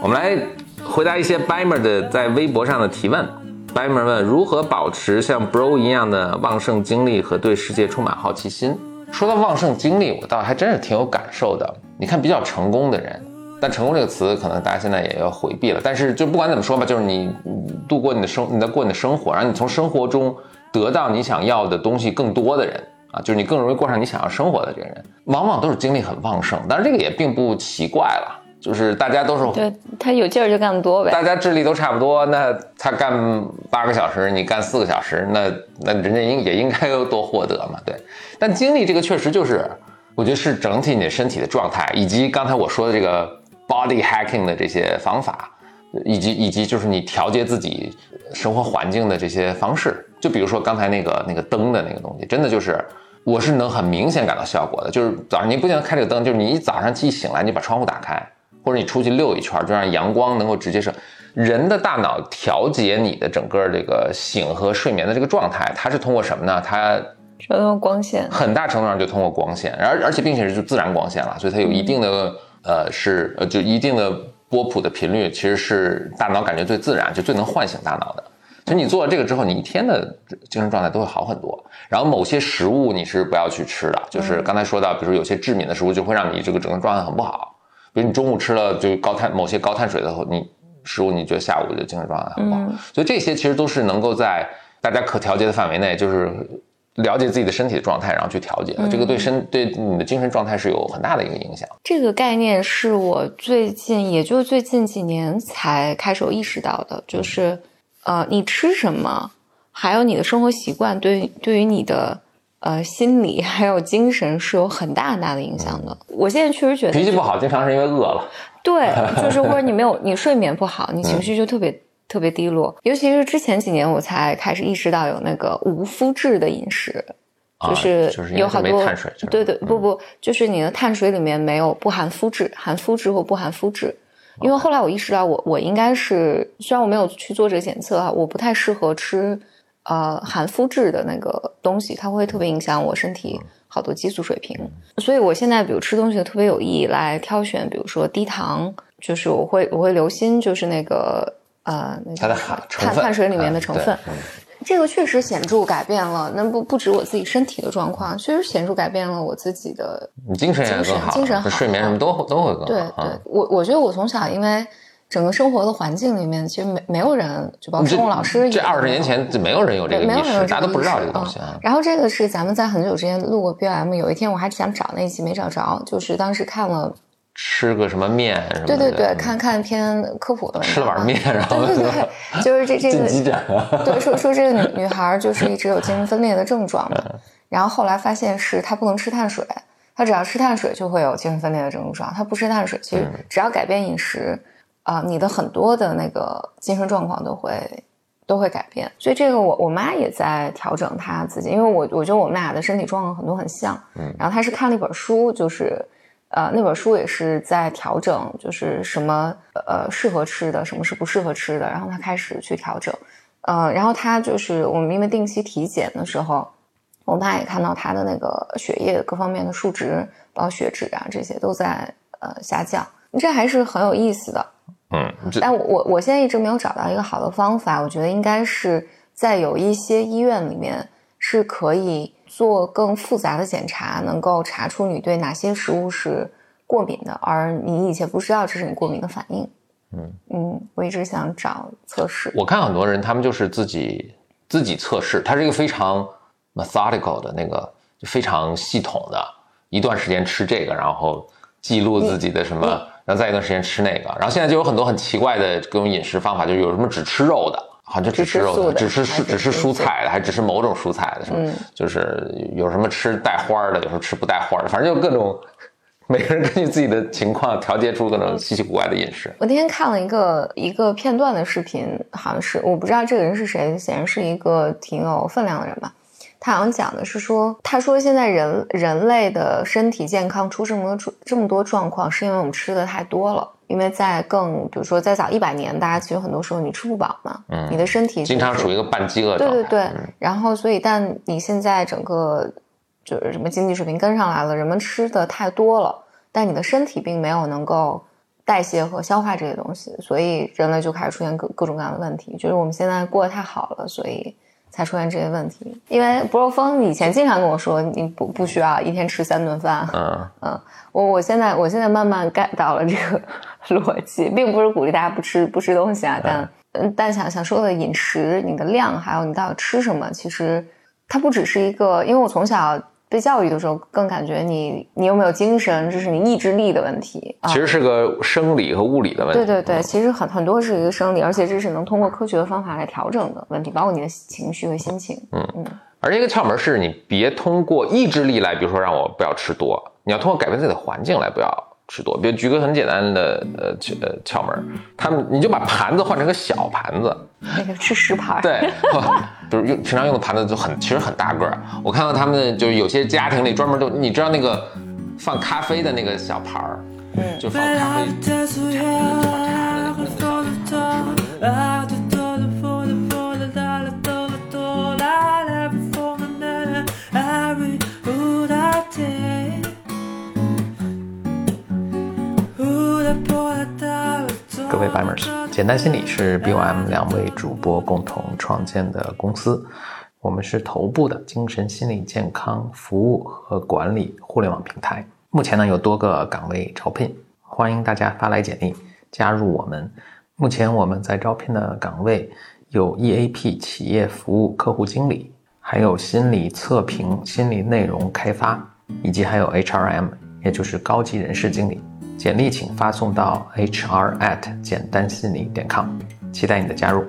我们来回答一些 Bimer 的在微博上的提问。Bimer 问如何保持像 Bro 一样的旺盛精力和对世界充满好奇心。说到旺盛精力，我倒还真是挺有感受的。你看，比较成功的人，但成功这个词可能大家现在也要回避了。但是就不管怎么说吧，就是你度过你的生，你在过你的生活，然后你从生活中得到你想要的东西更多的人啊，就是你更容易过上你想要生活的这个人，往往都是精力很旺盛。但是这个也并不奇怪了。就是大家都是对他有劲儿就干得多呗。大家智力都差不多，那他干八个小时，你干四个小时，那那人家应也应该多获得嘛，对。但精力这个确实就是，我觉得是整体你身体的状态，以及刚才我说的这个 body hacking 的这些方法，以及以及就是你调节自己生活环境的这些方式。就比如说刚才那个那个灯的那个东西，真的就是我是能很明显感到效果的。就是早上你不仅开这个灯，就是你一早上一醒来，你把窗户打开。或者你出去溜一圈，就让阳光能够直接射。人的大脑调节你的整个这个醒和睡眠的这个状态，它是通过什么呢？它通过光线，很大程度上就通过光线，而而且并且是就自然光线了，所以它有一定的呃是呃就一定的波谱的频率，其实是大脑感觉最自然，就最能唤醒大脑的。所以你做了这个之后，你一天的精神状态都会好很多。然后某些食物你是不要去吃的，就是刚才说到，比如有些致敏的食物就会让你这个整个状态很不好。比如你中午吃了就高碳某些高碳水的你食物，你觉得下午就精神状态很不好，所以这些其实都是能够在大家可调节的范围内，就是了解自己的身体的状态，然后去调节。这个对身对你的精神状态是有很大的一个影响。这个概念是我最近，也就是最近几年才开始有意识到的，就是呃，你吃什么，还有你的生活习惯，对对于你的。呃，心理还有精神是有很大很大的影响的。我现在确实觉得脾气不好，经常是因为饿了。对，就是或者你没有 你睡眠不好，你情绪就特别特别低落。尤其是之前几年，我才开始意识到有那个无麸质的饮食，就是有好多碳水。对对，不不，就是你的碳水里面没有不含麸质，含麸质或不含麸质。因为后来我意识到，我我应该是虽然我没有去做这个检测啊，我不太适合吃。呃，含麸质的那个东西，它会特别影响我身体好多激素水平。所以我现在比如吃东西特别有意来挑选，比如说低糖，就是我会我会留心，就是那个呃，它的碳碳水里面的成分。这个确实显著改变了，那不不止我自己身体的状况，确实显著改变了我自己的精神也更好，精神好，睡眠什么都都会更好。对对，我我觉得我从小因为。整个生活的环境里面，其实没没有人，就包括生物老师，这二十年前就没有人有这个意识，大家都不知道这个东西。然后这个是咱们在很久之前录过 B M，有一天我还想找那一期没找着，就是当时看了吃个什么面什么，对对对，看看篇科普的文章，吃了碗面，然后对对对，就是这这个对说说这个女女孩就是一直有精神分裂的症状嘛，然后后来发现是她不能吃碳水，她只要吃碳水就会有精神分裂的症状，她不吃碳水，其实只要改变饮食。啊，你的很多的那个精神状况都会都会改变，所以这个我我妈也在调整她自己，因为我我觉得我们俩的身体状况很多很像，嗯，然后她是看了一本书，就是呃那本书也是在调整，就是什么呃适合吃的，什么是不适合吃的，然后他开始去调整，呃，然后他就是我们因为定期体检的时候，我妈也看到他的那个血液各方面的数值，包括血脂啊这些都在呃下降，这还是很有意思的。嗯，但我我我现在一直没有找到一个好的方法。我觉得应该是在有一些医院里面是可以做更复杂的检查，能够查出你对哪些食物是过敏的，而你以前不知道这是你过敏的反应。嗯嗯，我一直想找测试。我看很多人他们就是自己自己测试，它是一个非常 methodical 的那个，就非常系统的，一段时间吃这个，然后记录自己的什么。然后再一段时间吃那个，然后现在就有很多很奇怪的各种饮食方法，就有什么只吃肉的，好像就只吃肉的，只吃蔬只吃蔬菜的，还只吃某种蔬菜的，什么就是有什么吃带花的，有时候吃不带花的，反正就各种，每个人根据自己的情况调节出各种稀奇古怪的饮食。我那天看了一个一个片段的视频，好像是我不知道这个人是谁，显然是一个挺有分量的人吧。他好像讲的是说，他说现在人人类的身体健康出这么多这么多状况，是因为我们吃的太多了。因为在更比如说在早一百年，大家其实很多时候你吃不饱嘛，嗯，你的身体经常处于一个半饥饿状态。对对对，然后所以但你现在整个就是什么经济水平跟上来了，人们吃的太多了，但你的身体并没有能够代谢和消化这些东西，所以人类就开始出现各各种各样的问题。就是我们现在过得太好了，所以。才出现这些问题，因为不若峰以前经常跟我说，你不不需要一天吃三顿饭。嗯嗯，我我现在我现在慢慢 get 到了这个逻辑，并不是鼓励大家不吃不吃东西啊，但嗯但想想说的饮食，你的量还有你到底吃什么，其实它不只是一个，因为我从小。被教育的时候，更感觉你你有没有精神，这是你意志力的问题。其实是个生理和物理的问题。对对对，其实很很多是一个生理，而且这是能通过科学的方法来调整的问题，包括你的情绪和心情。嗯嗯。而一个窍门是你别通过意志力来，比如说让我不要吃多，你要通过改变自己的环境来不要。吃多，比如举个很简单的呃窍呃窍门，他们你就把盘子换成个小盘子，那个吃食盘，对，比如用平常用的盘子就很其实很大个儿。我看到他们就是有些家庭里专门都，你知道那个放咖啡的那个小盘儿，嗯，就放咖啡。各简单心理是 BOM 两位主播共同创建的公司，我们是头部的精神心理健康服务和管理互联网平台。目前呢有多个岗位招聘，欢迎大家发来简历加入我们。目前我们在招聘的岗位有 EAP 企业服务客户经理，还有心理测评、心理内容开发，以及还有 HRM，也就是高级人事经理。简历请发送到 hr at 简单心理点 com，期待你的加入。